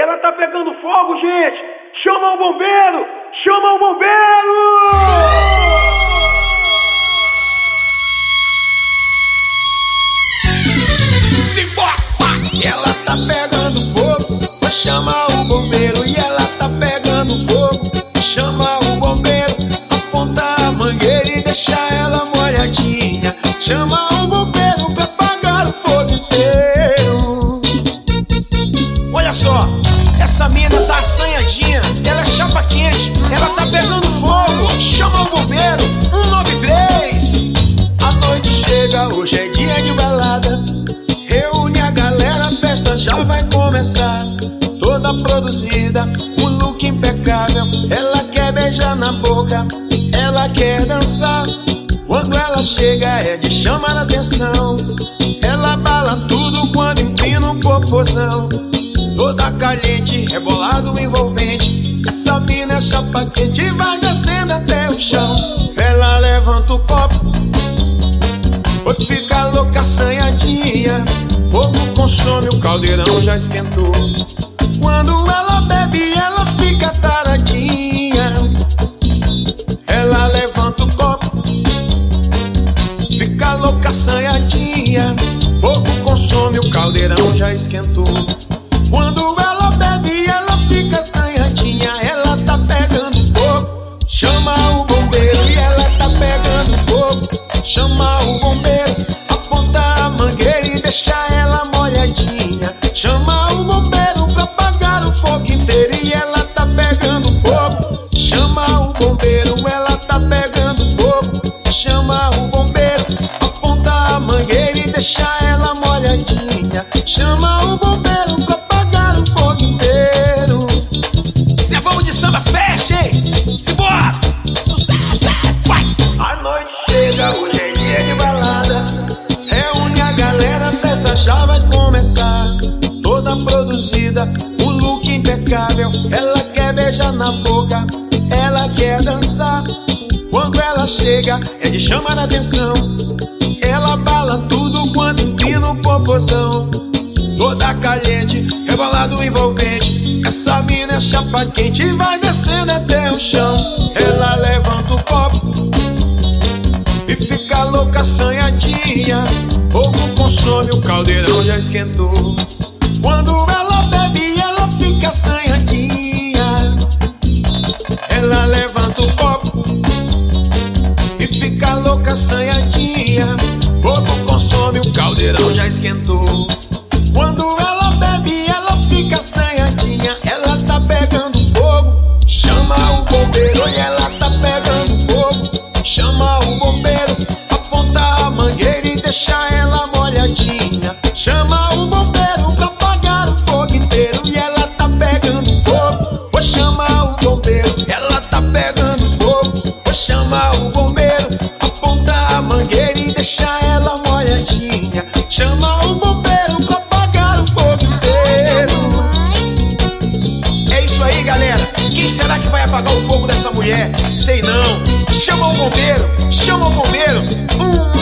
Ela tá pegando fogo, gente! Chama o bombeiro! Chama o bombeiro! Ela tá pegando fogo, vai chamar o bombeiro. E ela tá pegando fogo, chama o bombeiro. Aponta a mangueira e deixa ela molhadinha. Chama festa já vai começar. Toda produzida, um look impecável. Ela quer beijar na boca, ela quer dançar. Quando ela chega é de chamar a atenção. Ela bala tudo quando empina o popozão. Toda caliente, rebolado, envolvente. Essa mina é chapa quente, vai caldeirão já esquentou. Quando ela bebe, ela fica taradinha. Ela levanta o copo, fica louca, assanhadinha. Fogo consome, o caldeirão já esquentou. Quando ela bebe, ela fica assanhadinha. Ela tá pegando fogo, chama o bombeiro. E ela tá pegando fogo, chama o bombeiro. Aponta a mangueira e deixa ela. Chama o bombeiro pra apagar o fogo inteiro. E ela tá pegando fogo, chama o bombeiro. Ela tá pegando fogo, chama o bombeiro. Aponta a mangueira e deixa ela molhadinha. Chama o produzida, um look impecável. Ela quer beijar na boca, ela quer dançar. Quando ela chega, é de chamar a atenção. Ela bala tudo quando empina o popozão. Toda caliente, rebolado envolvente. Essa mina é chapa quente e vai descendo até o chão. Ela levanta o copo e fica louca, assanhadinha. Fogo consome, o caldeirão já esquentou. Esquentou. Quando ela bebe, ela fica assanhadinha. Ela tá pegando fogo, chama o bombeiro. E ela galera. Quem será que vai apagar o fogo dessa mulher? Sei não. Chama o bombeiro, chama o bombeiro. Um,